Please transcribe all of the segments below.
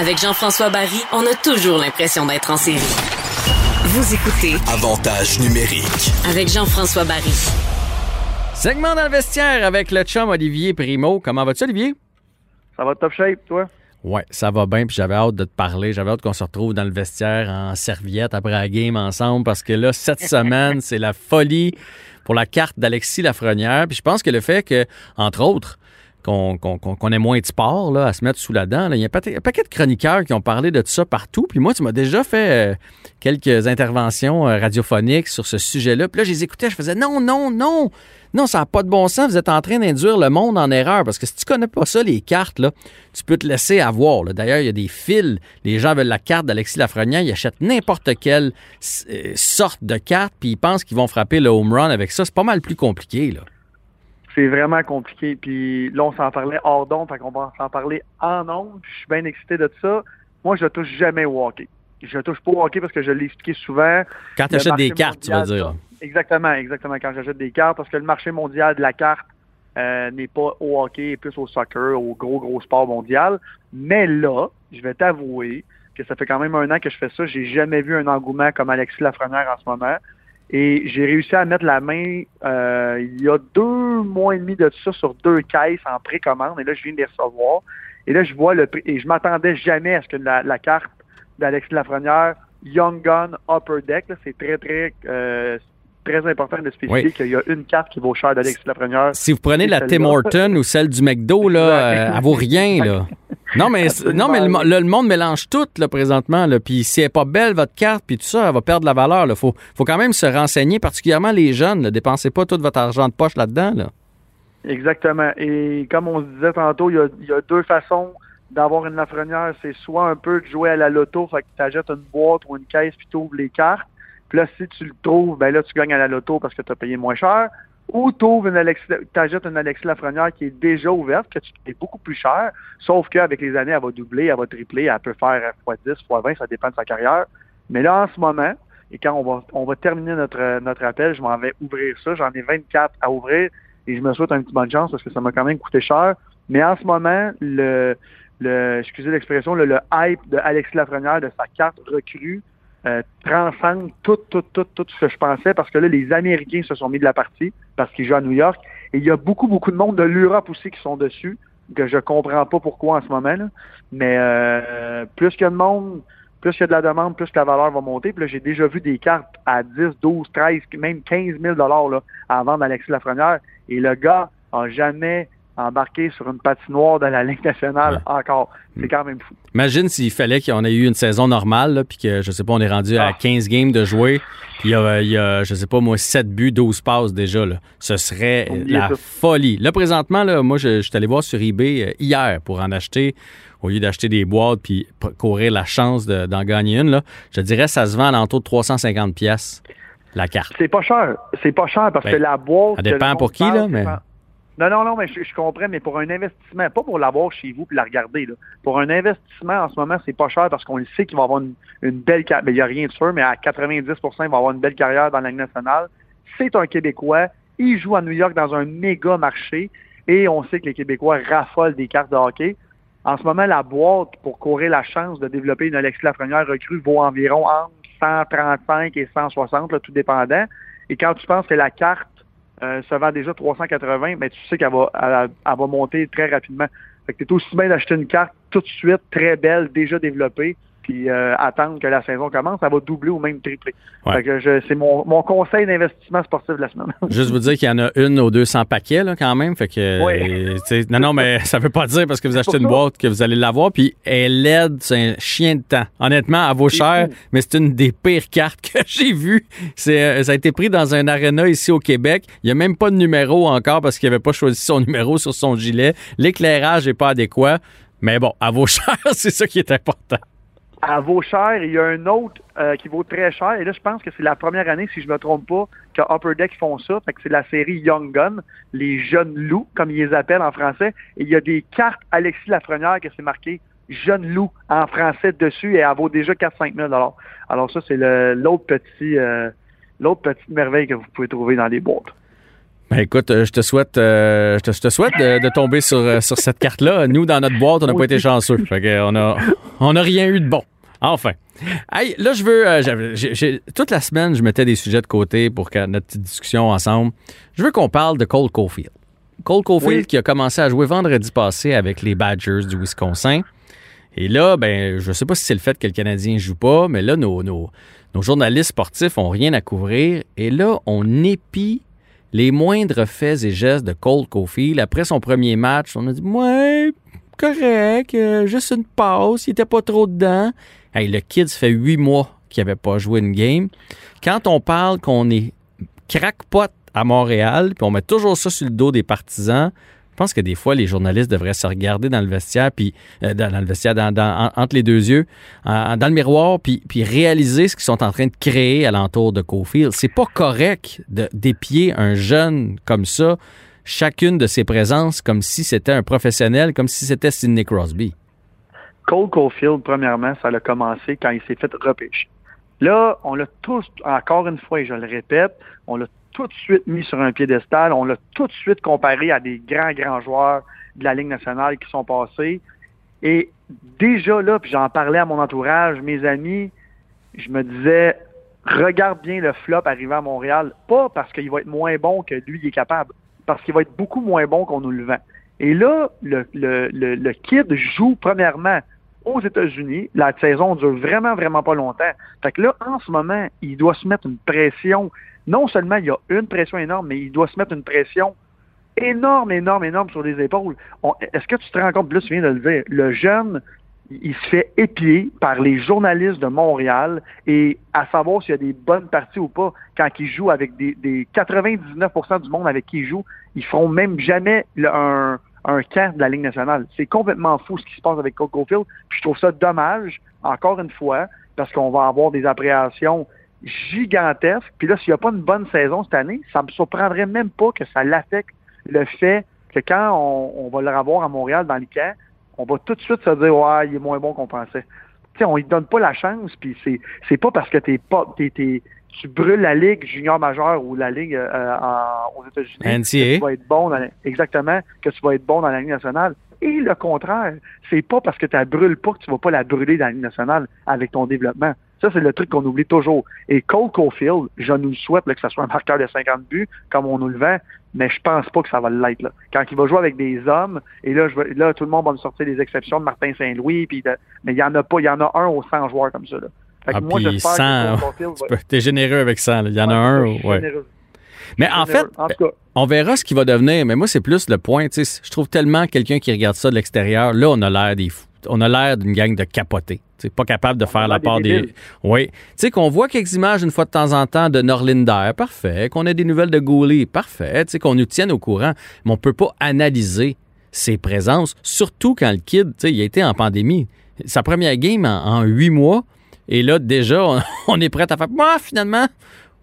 Avec Jean-François Barry, on a toujours l'impression d'être en série. Vous écoutez Avantage numérique. avec Jean-François Barry. Segment dans le vestiaire avec le chum Olivier Primo. Comment vas-tu, Olivier? Ça va top shape, toi? Ouais, ça va bien, puis j'avais hâte de te parler. J'avais hâte qu'on se retrouve dans le vestiaire en serviette après la game ensemble parce que là, cette semaine, c'est la folie pour la carte d'Alexis Lafrenière. Puis je pense que le fait que, entre autres, qu'on ait moins de sport là, à se mettre sous la dent. Il y a un paquet, de chroniqueurs qui ont parlé de ça partout. Puis moi, tu m'as déjà fait euh, quelques interventions euh, radiophoniques sur ce sujet-là. Puis là, je les écoutais, je faisais non, non, non. Non, ça n'a pas de bon sens. Vous êtes en train d'induire le monde en erreur. Parce que si tu connais pas ça, les cartes, tu peux te laisser avoir. D'ailleurs, il y a des fils. Les gens veulent la carte d'Alexis Lafrenière. Ils achètent n'importe quelle euh, sorte de carte, puis ils pensent qu'ils vont frapper le home run avec ça. C'est pas mal plus compliqué. Là. C'est vraiment compliqué. Puis là, on s'en parlait hors d'onde, fait qu'on va s'en parler en onde. Je suis bien excité de ça. Moi, je touche jamais au hockey. Je touche pas au hockey parce que je l'ai expliqué souvent. Quand tu achètes des cartes, tu vas dire. Exactement, exactement. Quand j'achète des cartes, parce que le marché mondial de la carte euh, n'est pas au hockey, plus au soccer, au gros, gros sport mondial. Mais là, je vais t'avouer que ça fait quand même un an que je fais ça. J'ai jamais vu un engouement comme Alexis Lafrenière en ce moment. Et j'ai réussi à mettre la main euh, il y a deux mois et demi de ça sur deux caisses en précommande. Et là, je viens de les recevoir. Et là, je vois le prix. Et je m'attendais jamais à ce que la, la carte d'Alexis Lafrenière, Young Gun Upper Deck, là, c'est très, très, euh, très important de spécifier Oui. qu'il y a une carte qui vaut cher d'Alexis Lafrenière. Si vous prenez la. Tim Horton ou celle du McDo, là, elle vaut rien, là. Non, mais, non, mais le, mo- le- le monde mélange tout, là, présentement, là. Puis si elle n'est pas belle, votre carte, puis tout ça, elle va perdre de la valeur, là. Faut, faut quand même se renseigner, particulièrement les jeunes, là. Dépensez pas tout votre argent de poche là-dedans, là. Exactement. Et comme on se disait tantôt, il y a, il y a deux façons d'avoir une Lafrenière. C'est soit un peu de jouer à la loto, fait que tu achètes une boîte ou une caisse puis tu ouvres les cartes. Puis là, si tu le trouves, ben là, tu gagnes à la loto parce que tu as payé moins cher. Ou tu une Alexis, t'achètes une Alexis Lafrenière qui est déjà ouverte, que tu payes beaucoup plus cher, sauf qu'avec les années, elle va doubler, elle va tripler, elle peut faire x10, x20, ça dépend de sa carrière. Mais là, en ce moment, et quand on va, on va terminer notre, notre appel, je m'en vais ouvrir ça. J'en ai 24 à ouvrir et je me souhaite un petit bonne chance parce que ça m'a quand même coûté cher. Mais en ce moment, le, le excusez l'expression, le, le hype de Alexis Lafrenière, de sa carte recrue, euh, transcende tout, tout, tout, tout ce que je pensais parce que là, les Américains se sont mis de la partie parce qu'ils jouent à New York. Et il y a beaucoup, beaucoup de monde de l'Europe aussi qui sont dessus, que je comprends pas pourquoi en ce moment. Là. Mais euh, plus qu'il y a de monde, plus il y a de la demande, plus la valeur va monter. Puis là, j'ai déjà vu des cartes à 10, 12, 13, même 15 000 là, à vendre Alexis Lafrenière. Et le gars a jamais embarqué sur une patinoire de la Ligue nationale encore. C'est quand même fou. Imagine s'il fallait qu'on ait eu une saison normale, puis que, je sais pas, on est rendu à Ah. 15 games de jouer, puis il y a, il y a, je sais pas, moi, 7 buts, 12 passes déjà, là. Ce serait Oubliez la ça. folie. Là, présentement, là, moi, je, je suis allé voir sur eBay euh, hier pour en acheter, au lieu d'acheter des boîtes puis courir la chance de- d'en gagner une, là. Je dirais ça se vend à l'entour de 350 pièces la carte. C'est pas cher. C'est pas cher parce Ben, que la boîte. ça dépend pour qui, là, mais- Non, non, non, mais je, comprends, mais pour un investissement, pas pour l'avoir chez vous puis la regarder. Pour un investissement, en ce moment, c'est pas cher parce qu'on le sait qu'il va avoir une, belle carrière. Il n'y a rien de sûr, mais à 90% il va avoir une belle carrière dans la nationale. C'est un Québécois. Il joue à New York dans un méga marché et on sait que les Québécois raffolent des cartes de hockey. En ce moment, la boîte pour courir la chance de développer une Alexis Lafrenière recrue vaut environ entre 135 et 160, là, tout dépendant. Et quand tu penses que la carte euh, se vend déjà 380, mais tu sais qu'elle va, elle, elle va monter très rapidement. Fait que t'es aussi bien d'acheter une carte tout de suite, très belle, déjà développée, puis euh, attendre que la saison commence, ça va doubler ou même tripler. Ouais. Fait que je- c'est mon, mon conseil d'investissement sportif de la semaine. Juste vous dire qu'il y en a une aux 200 paquets, là, quand même. Fait que, Oui. euh, non, non, mais ça veut pas dire parce que vous achetez une boîte que vous allez l'avoir. Puis elle aide, c'est un chien de temps. Honnêtement, elle vaut cher, mais c'est une des pires cartes que j'ai vues. C'est, euh, ça a été pris dans un aréna ici au Québec. Il n'y a même pas de numéro encore parce qu'il n'avait pas choisi son numéro sur son gilet. L'éclairage n'est pas adéquat. Mais bon, elle vaut cher, c'est ça qui est important. Elle vaut cher. Il y a un autre euh, qui vaut très cher. Et là, je pense que c'est la première année, si je me trompe pas, que Upper Deck font ça. Fait que c'est la série Young Gun, les jeunes loups, comme ils les appellent en français. Et il y a des cartes Alexis Lafrenière que c'est marqué jeune loup en français dessus et elle vaut déjà 4-5 000 Alors ça, c'est l'autre petit, euh, l'autre petite merveille que vous pouvez trouver dans les boîtes. Ben écoute, euh, je te souhaite, euh, je te, je te souhaite de, de tomber sur, euh, sur cette carte-là. Nous, dans notre boîte, on n'a pas été chanceux. Fait que on a, on a rien eu de bon. Enfin. Hey, là, je veux. euh, toute la semaine, je mettais des sujets de côté pour que notre petite discussion ensemble. Je veux qu'on parle de Cole Caulfield. Cole Caulfield Oui. qui a commencé à jouer vendredi passé avec les Badgers du Wisconsin. Et là, ben, je sais pas si c'est le fait que le Canadien joue pas, mais là, nos, nos, nos journalistes sportifs ont rien à couvrir. Et là, on épie les moindres faits et gestes de Cole Caulfield. Après son premier match, on a dit Ouais, correct, euh, juste une passe, il était pas trop dedans. Hey, le kid, fait huit mois qu'il n'avait pas joué une game. Quand on parle qu'on est crackpot à Montréal, puis on met toujours ça sur le dos des partisans, pense que des fois, les journalistes devraient se regarder dans le vestiaire, puis euh, dans, le vestiaire, entre les deux yeux, dans le miroir, puis, puis réaliser ce qu'ils sont en train de créer alentour de Cofield. C'est pas correct de d'épier un jeune comme ça, chacune de ses présences, comme si c'était un professionnel, comme si c'était Sidney Crosby. Cole Caulfield, premièrement, ça a commencé quand il s'est fait repêcher. Là, on l'a tous, encore une fois, et je le répète, on l'a tout de suite mis sur un piédestal, on l'a tout de suite comparé à des grands, grands joueurs de la Ligue nationale qui sont passés. Et déjà là, puis j'en parlais à mon entourage, mes amis, je me disais, regarde bien le flop arriver à Montréal, pas parce qu'il va être moins bon que lui il est capable, parce qu'il va être beaucoup moins bon qu'on nous le vend. Et là, le, le, le, le kid joue premièrement aux États-Unis. La saison dure vraiment, vraiment pas longtemps. Fait que là, en ce moment, il doit se mettre une pression. Non seulement il y a une pression énorme, mais il doit se mettre une pression énorme, énorme, énorme sur les épaules. Est-ce que tu te rends compte, là, tu viens de le dire, le jeune, il se fait épier par les journalistes de Montréal et à savoir s'il y a des bonnes parties ou pas quand il joue avec des, des 99% du monde avec qui il joue, ils feront même jamais un, camp de la Ligue nationale. C'est complètement fou ce qui se passe avec Cole Caulfield. Puis je trouve ça dommage, encore une fois, parce qu'on va avoir des appréhensions gigantesques. Puis là, s'il n'y a pas une bonne saison cette année, ça me surprendrait même pas que ça l'affecte le fait que quand on, on va le revoir à Montréal dans les camps, on va tout de suite se dire ouais, il est moins bon qu'on pensait. Tu sais, on lui donne pas la chance, puis c'est c'est pas parce que t'es pas t'es, t'es- tu brûles la ligue junior majeure ou la ligue euh, en- aux États-Unis que tu vas être bon dans exactement que tu vas être bon dans la ligue nationale. Et le contraire, c'est pas parce que tu la brûles pas que tu vas pas la brûler dans la ligue nationale avec ton développement. Ça, c'est le truc qu'on oublie toujours. Et Cole Caulfield, je nous le souhaite là, que ce soit un marqueur de 50 buts, comme on nous le vend, mais je pense pas que ça va l'être. Là. Quand il va jouer avec des hommes, et là, je vais- là tout le monde va me sortir des exceptions de Martin Saint-Louis, puis de- mais il y en a pas, il y en a un aux 100 joueurs comme ça. Là. Fait que Ah, moi, puis j'espère 100, que Cole Caulfield Tu peux- T'es généreux avec ça. là. Il y en a un. ouais. généreux. Mais en fait, En on verra ce qui va devenir. Mais moi, c'est plus le point. Je trouve tellement quelqu'un qui regarde ça de l'extérieur. Là, on a l'air des fous. On a l'air d'une gang de capotés. Tu sais, Pas capable de faire la des part des. Oui. Tu sais, qu'on voit quelques images une fois de temps en temps de Norlinder. Parfait. Qu'on ait des nouvelles de Gouli. Parfait. Tu sais, qu'on nous tienne au courant. Mais on peut pas analyser ses présences. Surtout quand le kid, tu sais, il a été en pandémie. Sa première game en, huit mois. Et là, déjà, on, on est prêt à faire. Moi, finalement,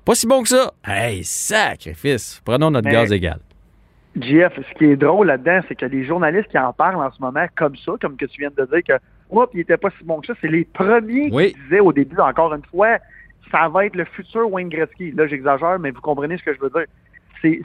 pas si bon que ça. Hey, sacrifice. Prenons notre Mais- gaz égal. JF, ce qui est drôle là-dedans, c'est que les journalistes qui en parlent en ce moment comme ça, comme que tu viens de dire que Oups, il était pas si bon que ça, c'est les premiers Oui. qui disaient au début, encore une fois, ça va être le futur Wayne Gretzky. Là, j'exagère, mais vous comprenez ce que je veux dire.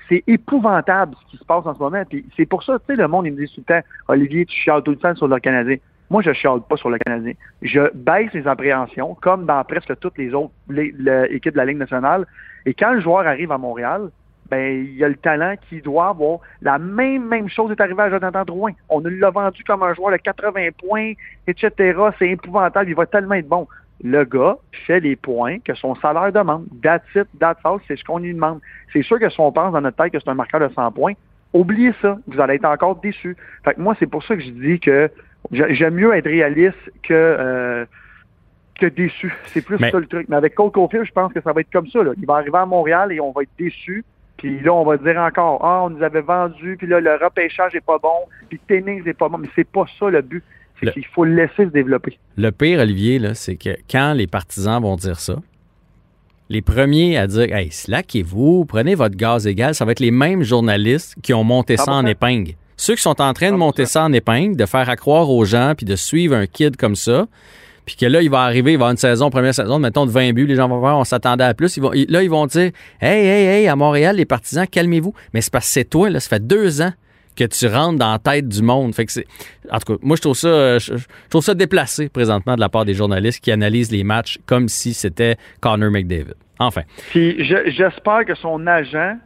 C'est, épouvantable ce qui se passe en ce moment. Puis c'est pour ça, tu sais, le monde, il me dit tout le temps, Olivier, tu chiales tout le temps sur le Canadien. Moi, je chiale pas sur le Canadien. Je baisse les appréhensions, comme dans presque toutes les autres les- les équipes de la Ligue nationale. Et quand le joueur arrive à Montréal, ben il y a le talent qui doit avoir. La même, même chose est arrivée à Jonathan Drouin. On l'a vendu comme un joueur de 80 points, etc. C'est épouvantable, il va tellement être bon. Le gars fait les points que son salaire demande. That's it, that's all, c'est ce qu'on lui demande. C'est sûr que si on pense dans notre tête que c'est un marqueur de 100 points, oubliez ça, vous allez être encore déçus. Fait que moi, c'est pour ça que je dis que j'aime mieux être réaliste que... Euh, que déçu. C'est plus ça le truc. Mais avec Cole Caulfield, je pense que ça va être comme ça. Là. Il va arriver à Montréal et on va être déçu. Puis là, on va dire encore, ah, on nous avait vendu, puis là, le repêchage est pas bon, puis Tennis est pas bon. Mais c'est pas ça le but. C'est qu'il faut le laisser se développer. Le pire, Olivier, là, c'est que quand les partisans vont dire ça, les premiers à dire Hey, slackez-vous, prenez votre gaz égal, ça va être les mêmes journalistes qui ont monté ça en épingle. Ceux qui sont en train de monter ça en épingle, de faire accroire aux gens, puis de suivre un kid comme ça, puis que là, il va arriver, il va avoir une saison, première saison, mettons de 20 buts, les gens vont voir, on s'attendait à plus. Là, ils vont dire Hey, hey, hey, à Montréal, les partisans, calmez-vous. Mais c'est parce que c'est toi, là, ça fait deux ans que tu rentres dans la tête du monde. Fait que c'est. En tout cas, moi, je trouve ça, je, trouve ça déplacé présentement de la part des journalistes qui analysent les matchs comme si c'était Connor McDavid. Enfin. Puis j'espère que son agent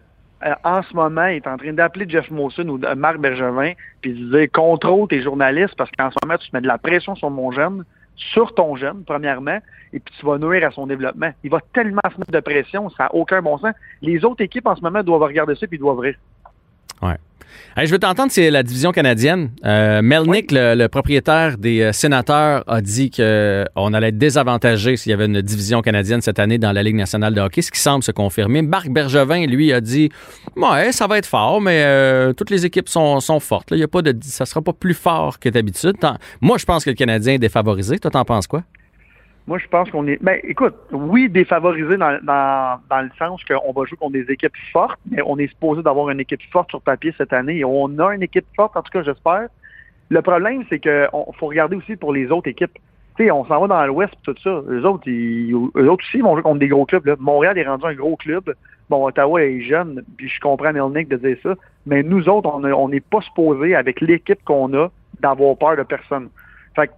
euh, en ce moment, est en train d'appeler Jeff Mawson ou Marc Bergevin, puis de dire contrôle tes journalistes parce qu'en ce moment, tu mets de la pression sur mon jeune sur ton jeune, premièrement, et puis tu vas nuire à son développement. Il va tellement se mettre de pression, ça n'a aucun bon sens. Les autres équipes en ce moment doivent regarder ça puis doivent rire. Ouais. je veux t'entendre, c'est la division canadienne. Euh, Melnick, le, propriétaire des euh, sénateurs, a dit qu'on euh, allait être désavantagé s'il y avait une division canadienne cette année dans la Ligue nationale de hockey, ce qui semble se confirmer. Marc Bergevin, lui, a dit Ouais, ça va être fort, mais toutes les équipes sont, fortes. Il y a pas de, ça sera pas plus fort que d'habitude. Moi, je pense que le Canadien est défavorisé. Toi, t'en penses quoi? Moi, je pense qu'on est. Ben, écoute, oui, défavorisé dans, dans, dans le sens qu'on va jouer contre des équipes fortes, mais on est supposé d'avoir une équipe forte sur papier cette année on a une équipe forte, en tout cas, j'espère. Le problème, c'est qu'il faut regarder aussi pour les autres équipes. Tu sais, on s'en va dans l'Ouest tout ça. Les autres, ils, eux autres aussi, vont jouer contre des gros clubs. Montréal est rendu un gros club. Bon, Ottawa est jeune, puis je comprends Melnick de dire ça. Mais nous autres, on n'est pas supposé, avec l'équipe qu'on a, d'avoir peur de personne. Fait que,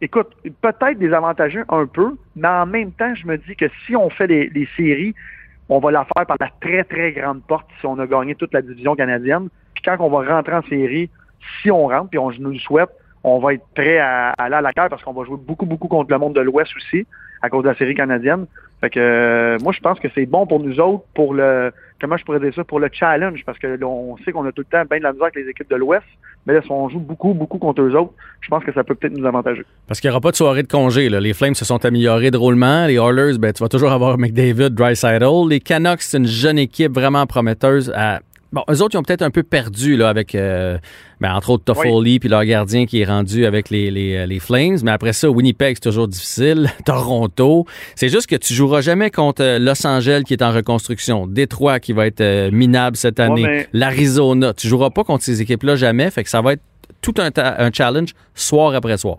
écoute, peut-être désavantageux un peu, mais en même temps, je me dis que si on fait les, séries, on va la faire par la très, très grande porte si on a gagné toute la division canadienne. Puis quand on va rentrer en série, si on rentre, puis on nous le souhaite, on va être prêt à, aller à la carte parce qu'on va jouer beaucoup, beaucoup contre le monde de l'Ouest aussi, à cause de la série canadienne. Fait que euh, moi, je pense que c'est bon pour nous autres, pour le comment je pourrais dire ça, pour le challenge, parce que sait qu'on a tout le temps bien de la misère avec les équipes de l'Ouest, mais là, si on joue beaucoup, beaucoup contre eux autres, je pense que ça peut peut-être nous avantager. Parce qu'il n'y aura pas de soirée de congé. Les Flames se sont améliorés drôlement. Les Oilers, ben, tu vas toujours avoir McDavid, Dreisaitl. Les Canucks, c'est une jeune équipe vraiment prometteuse à Bon, eux autres, ils ont peut-être un peu perdu là, avec, euh, ben, entre autres, Toffoli puis leur gardien qui est rendu avec les, les, euh, les, Flames. Mais après ça, Winnipeg, c'est toujours difficile. Toronto. C'est juste que tu joueras jamais contre euh, Los Angeles qui est en reconstruction. Détroit qui va être minable cette année. L'Arizona. Tu joueras pas contre ces équipes-là jamais. Fait que ça va être tout un, un challenge soir après soir.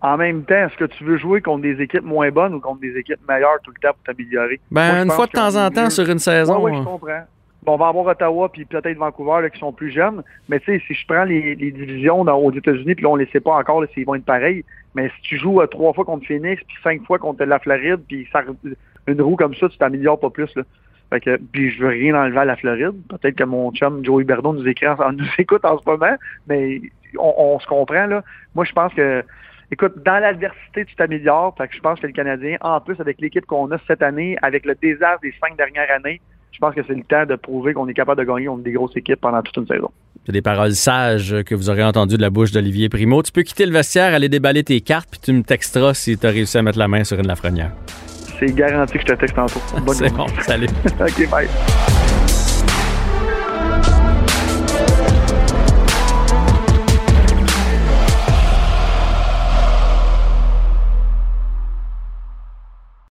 En même temps, est-ce que tu veux jouer contre des équipes moins bonnes ou contre des équipes meilleures tout le temps pour t'améliorer? Ben, une fois de temps en temps sur une saison. Oui, je comprends on va avoir Ottawa puis peut-être Vancouver qui sont plus jeunes. Mais tu sais, si je prends les, divisions aux États-Unis, puis là, on ne les sait pas encore s'ils vont être pareils. Mais si tu joues euh, trois fois contre Phoenix, puis cinq fois contre la Floride, puis une roue comme ça, tu t'améliores pas plus. Là. Puis je veux rien enlever à la Floride. Peut-être que mon chum Joey Berdon nous écrit, nous écoute en ce moment, mais on, se comprend là. Moi, je pense que Écoute, dans l'adversité, tu t'améliores. Je pense que le Canadien, en plus avec l'équipe qu'on a cette année, avec le désastre des cinq dernières années, je pense que c'est le temps de prouver qu'on est capable de gagner contre des grosses équipes pendant toute une saison. C'est des paroles sages que vous aurez entendues de la bouche d'Olivier Primo. Tu peux quitter le vestiaire, aller déballer tes cartes, puis tu me texteras si tu as réussi à mettre la main sur une Lafrenière. C'est garanti que je te texte tantôt. Bonne C'est bon, salut. OK, bye.